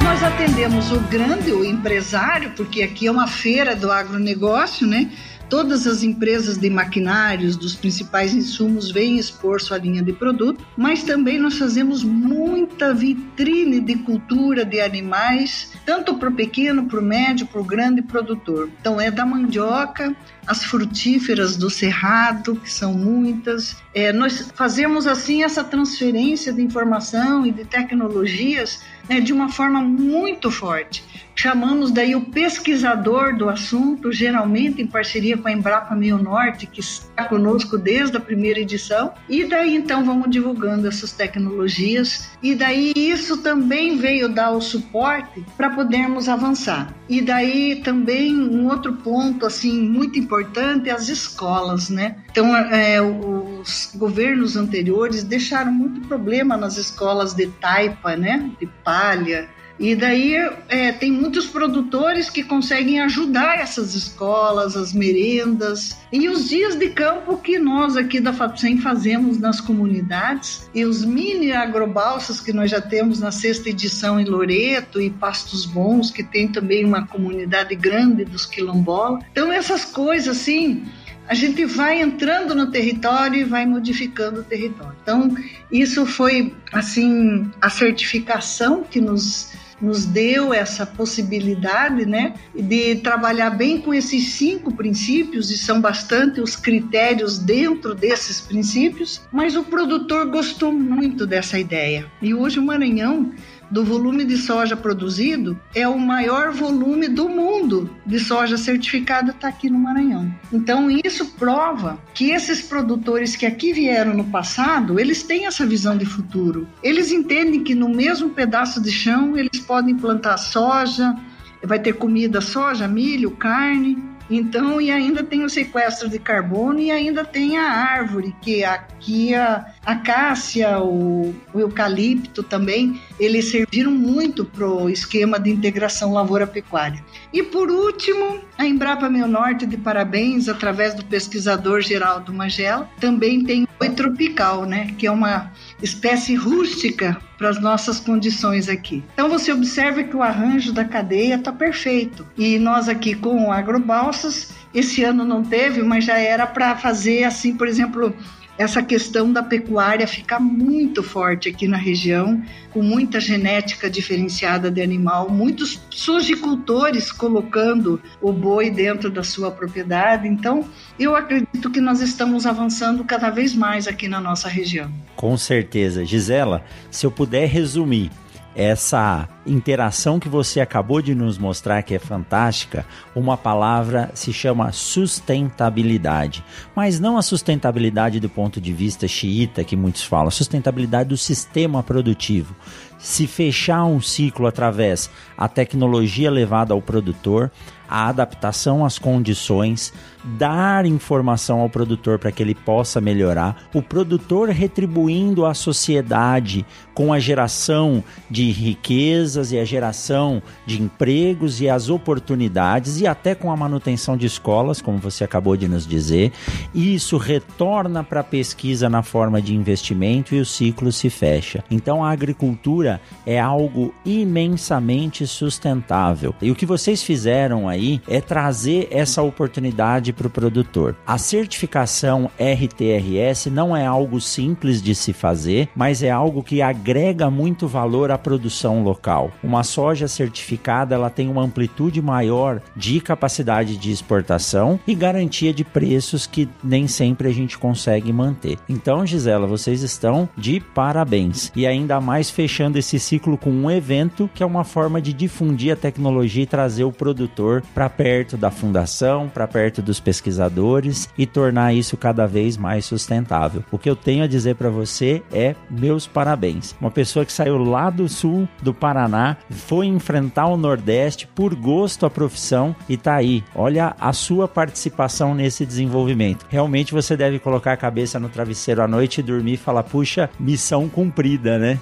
Nós atendemos o grande, o empresário, porque aqui é uma feira do agronegócio, né? Todas as empresas de maquinários dos principais insumos vêm expor sua linha de produto, mas também nós fazemos muita vitrine de cultura de animais, tanto para o pequeno, para o médio, para o grande produtor. Então é da mandioca, as frutíferas do cerrado, que são muitas. É, nós fazemos assim essa transferência de informação e de tecnologias né, de uma forma muito forte. Chamamos daí o pesquisador do assunto, geralmente em parceria com a Embrapa Meio Norte, que está conosco desde a primeira edição, e daí então vamos divulgando essas tecnologias, e daí isso também veio dar o suporte para podermos avançar. E daí também um outro ponto assim muito importante é as escolas, né? Então é, os governos anteriores deixaram muito problema nas escolas de taipa, né? De palha e daí é, tem muitos produtores que conseguem ajudar essas escolas, as merendas e os dias de campo que nós aqui da FAPSEM fazemos nas comunidades e os mini agrobalsas que nós já temos na sexta edição em Loreto e Pastos Bons, que tem também uma comunidade grande dos quilombolas. Então essas coisas assim a gente vai entrando no território e vai modificando o território. Então, isso foi assim a certificação que nos nos deu essa possibilidade, né, de trabalhar bem com esses cinco princípios e são bastante os critérios dentro desses princípios, mas o produtor gostou muito dessa ideia. E hoje o Maranhão do volume de soja produzido é o maior volume do mundo de soja certificada está aqui no Maranhão. Então isso prova que esses produtores que aqui vieram no passado, eles têm essa visão de futuro. Eles entendem que no mesmo pedaço de chão eles podem plantar soja, vai ter comida soja, milho, carne, Então, e ainda tem o sequestro de carbono e ainda tem a árvore, que aqui a acácia, o, o eucalipto também, eles serviram muito para o esquema de integração lavoura-pecuária. E por último, a Embrapa Meio Norte de parabéns, através do pesquisador Geraldo Magela, também tem oi tropical, né, que é uma espécie rústica para as nossas condições aqui. Então você observa que o arranjo da cadeia está perfeito. E nós aqui com o agrobalsas, esse ano não teve, mas já era para fazer assim, por exemplo, essa questão da pecuária ficar muito forte aqui na região, com muita genética diferenciada de animal, muitos sojicultores colocando o boi dentro da sua propriedade. Então, eu acredito que nós estamos avançando cada vez mais aqui na nossa região. Com certeza. Gisela, se eu puder resumir, essa interação que você acabou de nos mostrar, que é fantástica, uma palavra se chama sustentabilidade. Mas não a sustentabilidade do ponto de vista xiita, que muitos falam, a sustentabilidade do sistema produtivo. Se fechar um ciclo através a tecnologia levada ao produtor, a adaptação às condições, dar informação ao produtor para que ele possa melhorar, o produtor retribuindo à sociedade com a geração de riquezas e a geração de empregos e as oportunidades e até com a manutenção de escolas, como você acabou de nos dizer. Isso retorna para a pesquisa na forma de investimento e o ciclo se fecha. Então a agricultura é algo imensamente sustentável. E o que vocês fizeram aí é trazer essa oportunidade para o produtor. A certificação RTRS não é algo simples de se fazer, mas é algo que agrega muito valor à produção local. Uma soja certificada ela tem uma amplitude maior de capacidade de exportação e garantia de preços que nem sempre a gente consegue manter. Então, Gisela, vocês estão de parabéns. E ainda mais fechando esse ciclo com um evento que é uma forma de difundir a tecnologia e trazer o produtor para perto da fundação, para perto dos pesquisadores e tornar isso cada vez mais sustentável. O que eu tenho a dizer para você é meus parabéns. Uma pessoa que saiu lá do sul do Paraná, foi enfrentar o Nordeste por gosto à profissão e tá aí. Olha a sua participação nesse desenvolvimento. Realmente você deve colocar a cabeça no travesseiro à noite e dormir e falar: puxa, missão cumprida, né?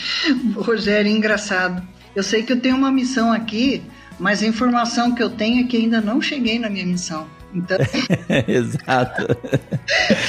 Rogério, engraçado. Eu sei que eu tenho uma missão aqui mas a informação que eu tenho é que ainda não cheguei na minha missão. Então... Exato.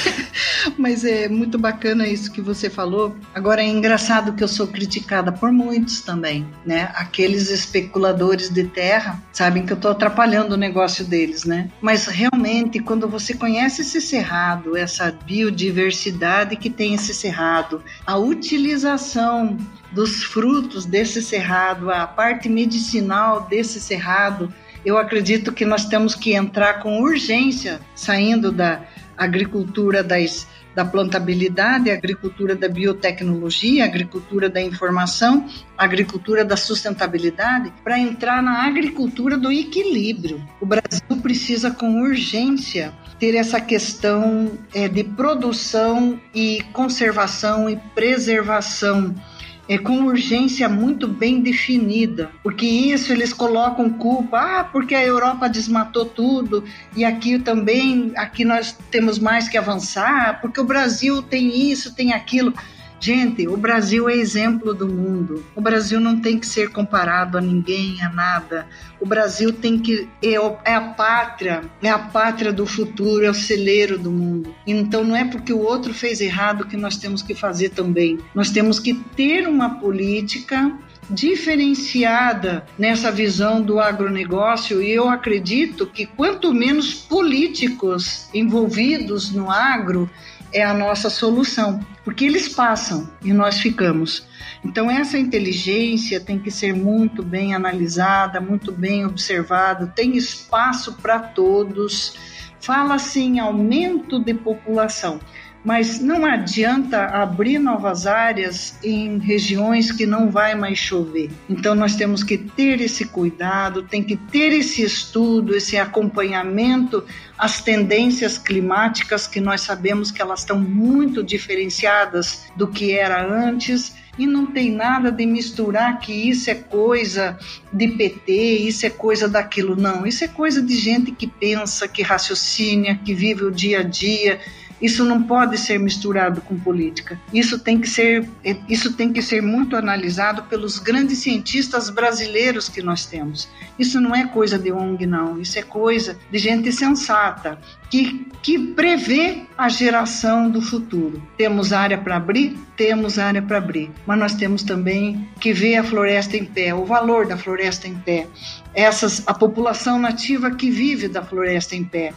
Mas é muito bacana isso que você falou. Agora é engraçado que eu sou criticada por muitos também, né? Aqueles especuladores de terra sabem que eu estou atrapalhando o negócio deles, né? Mas realmente, quando você conhece esse cerrado, essa biodiversidade que tem esse cerrado, a utilização dos frutos desse cerrado, a parte medicinal desse cerrado, eu acredito que nós temos que entrar com urgência, saindo da agricultura das, da plantabilidade, agricultura da biotecnologia, agricultura da informação, agricultura da sustentabilidade, para entrar na agricultura do equilíbrio. O Brasil precisa com urgência ter essa questão é, de produção e conservação e preservação é, com urgência muito bem definida, porque isso eles colocam culpa, ah, porque a Europa desmatou tudo e aqui também, aqui nós temos mais que avançar, porque o Brasil tem isso, tem aquilo. Gente, o Brasil é exemplo do mundo. O Brasil não tem que ser comparado a ninguém, a nada. O Brasil tem que é, é a pátria, é a pátria do futuro, é o celeiro do mundo. Então não é porque o outro fez errado que nós temos que fazer também. Nós temos que ter uma política diferenciada nessa visão do agronegócio e eu acredito que quanto menos políticos envolvidos no agro é a nossa solução, porque eles passam e nós ficamos. Então, essa inteligência tem que ser muito bem analisada, muito bem observada, tem espaço para todos. Fala-se em aumento de população mas não adianta abrir novas áreas em regiões que não vai mais chover. Então nós temos que ter esse cuidado, tem que ter esse estudo, esse acompanhamento às tendências climáticas que nós sabemos que elas estão muito diferenciadas do que era antes E não tem nada de misturar que isso é coisa de PT, isso é coisa daquilo. Não, isso é coisa de gente que pensa, que raciocina, que vive o dia a dia isso não pode ser misturado com política. Isso tem que ser, isso tem que ser muito analisado pelos grandes cientistas brasileiros que nós temos. Isso não é coisa de ONG, não. Isso é coisa de gente sensata, que, que prevê a geração do futuro. Temos área para abrir? Temos área para abrir. Mas nós temos também que ver a floresta em pé, o valor da floresta em pé essas a população nativa que vive da floresta em pé.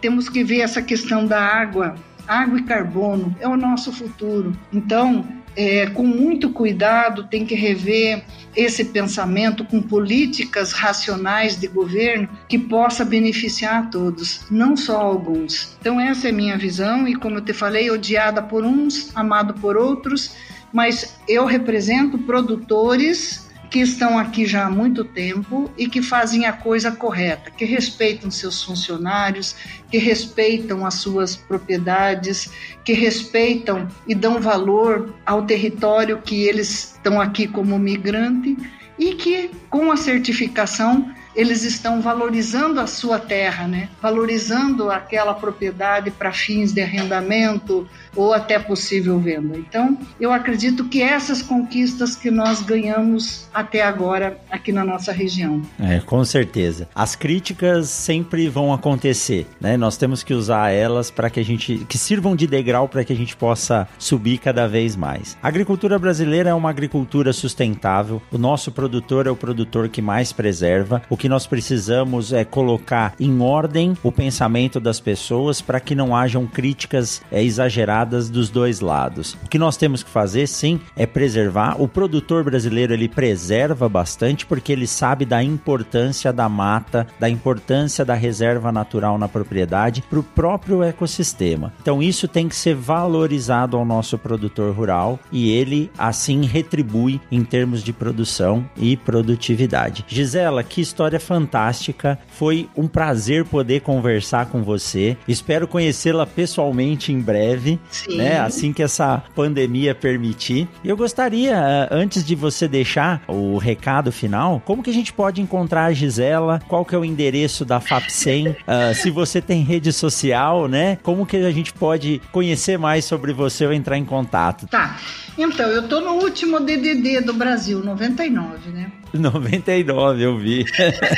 Temos que ver essa questão da água, água e carbono é o nosso futuro. Então, é, com muito cuidado, tem que rever esse pensamento com políticas racionais de governo que possa beneficiar a todos, não só alguns. Então, essa é minha visão, e como eu te falei, odiada por uns, amado por outros, mas eu represento produtores que estão aqui já há muito tempo e que fazem a coisa correta, que respeitam seus funcionários, que respeitam as suas propriedades, que respeitam e dão valor ao território que eles estão aqui como migrante e que com a certificação eles estão valorizando a sua terra, né? valorizando aquela propriedade para fins de arrendamento ou até possível venda. Então, eu acredito que essas conquistas que nós ganhamos até agora aqui na nossa região. É, com certeza. As críticas sempre vão acontecer, né? Nós temos que usar elas para que a gente que sirvam de degrau para que a gente possa subir cada vez mais. A agricultura brasileira é uma agricultura sustentável. O nosso produtor é o produtor que mais preserva. O que nós precisamos é colocar em ordem o pensamento das pessoas para que não hajam críticas é, exageradas dos dois lados. O que nós temos que fazer, sim, é preservar. O produtor brasileiro ele preserva bastante porque ele sabe da importância da mata, da importância da reserva natural na propriedade para o próprio ecossistema. Então isso tem que ser valorizado ao nosso produtor rural e ele assim retribui em termos de produção e produtividade. Gisela, que história história fantástica. Foi um prazer poder conversar com você. Espero conhecê-la pessoalmente em breve, Sim. né? Assim que essa pandemia permitir. Eu gostaria, eh, antes de você deixar o recado final, como que a gente pode encontrar a Gisela? Qual que é o endereço da FAPSEM? uh, se você tem rede social, né? Como que a gente pode conhecer mais sobre você ou entrar em contato? Tá. Então, eu tô no último DDD do Brasil, 99, né? 99, eu vi.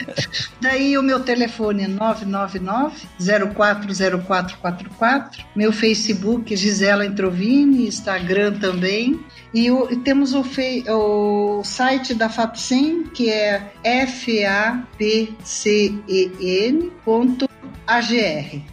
Daí o meu telefone é 999-040444. Meu Facebook, Gisela Introvini, Instagram também. E, o, e temos o, fei, o site da FAPSEM, que é fapcen.agr.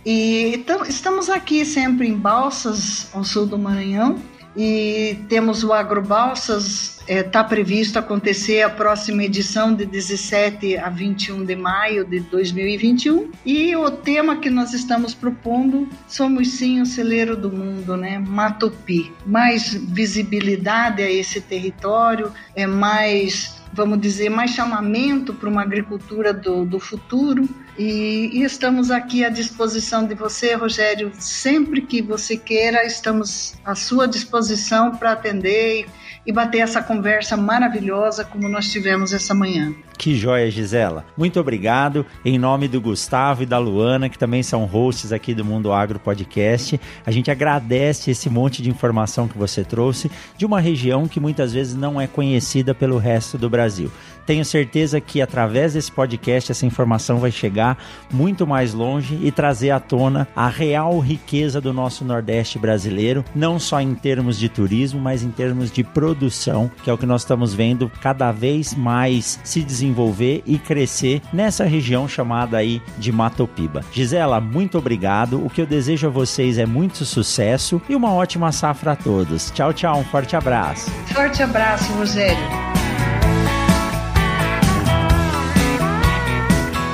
E estamos aqui sempre em Balsas, ao sul do Maranhão e temos o Agrobalsas, está é, tá previsto acontecer a próxima edição de 17 a 21 de maio de 2021. E o tema que nós estamos propondo, somos sim o celeiro do mundo, né? Matopi. Mais visibilidade a esse território, é mais vamos dizer, mais chamamento para uma agricultura do, do futuro. E, e, estamos aqui à disposição de você, Rogério. Sempre que você queira, estamos à sua disposição para atender e bater essa conversa maravilhosa como nós tivemos essa manhã. Que joia, Gisela. Muito obrigado. Em nome do Gustavo e da Luana, que também são hosts aqui do Mundo Agro Podcast, a gente agradece esse monte de informação que você trouxe de uma região que muitas vezes não é conhecida pelo resto do Brasil. Tenho certeza que através desse podcast essa informação vai chegar muito mais longe e trazer à tona a real riqueza do nosso Nordeste brasileiro, não só em termos de turismo, mas em termos de produção, que é o que nós estamos vendo cada vez mais se desenvolver e crescer nessa região chamada aí de Matopiba. Gisela, muito obrigado. O que eu desejo a vocês é muito sucesso e uma ótima safra a todos. Tchau, tchau. Um forte abraço. Forte abraço, Rogério.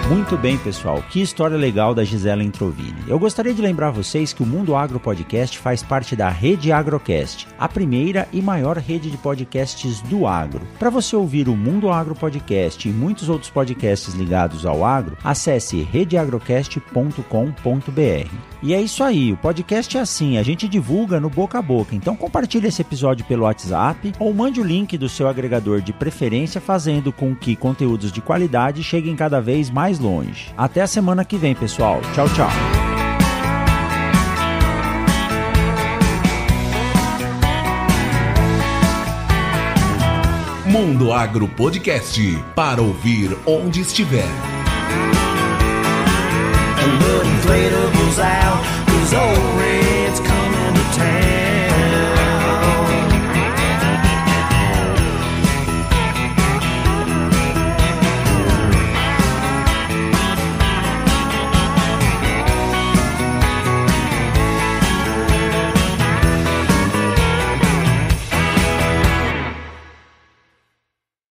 Muito bem, pessoal. Que história legal da Gisela Introvini. Eu gostaria de lembrar vocês que o Mundo Agro Podcast faz parte da Rede Agrocast, a primeira e maior rede de podcasts do agro. Para você ouvir o Mundo Agro Podcast e muitos outros podcasts ligados ao agro, acesse redeagrocast.com.br. E é isso aí, o podcast é assim, a gente divulga no boca a boca. Então compartilhe esse episódio pelo WhatsApp ou mande o link do seu agregador de preferência, fazendo com que conteúdos de qualidade cheguem cada vez mais longe. Até a semana que vem, pessoal. Tchau, tchau. Mundo Agro Podcast para ouvir onde estiver. out. These old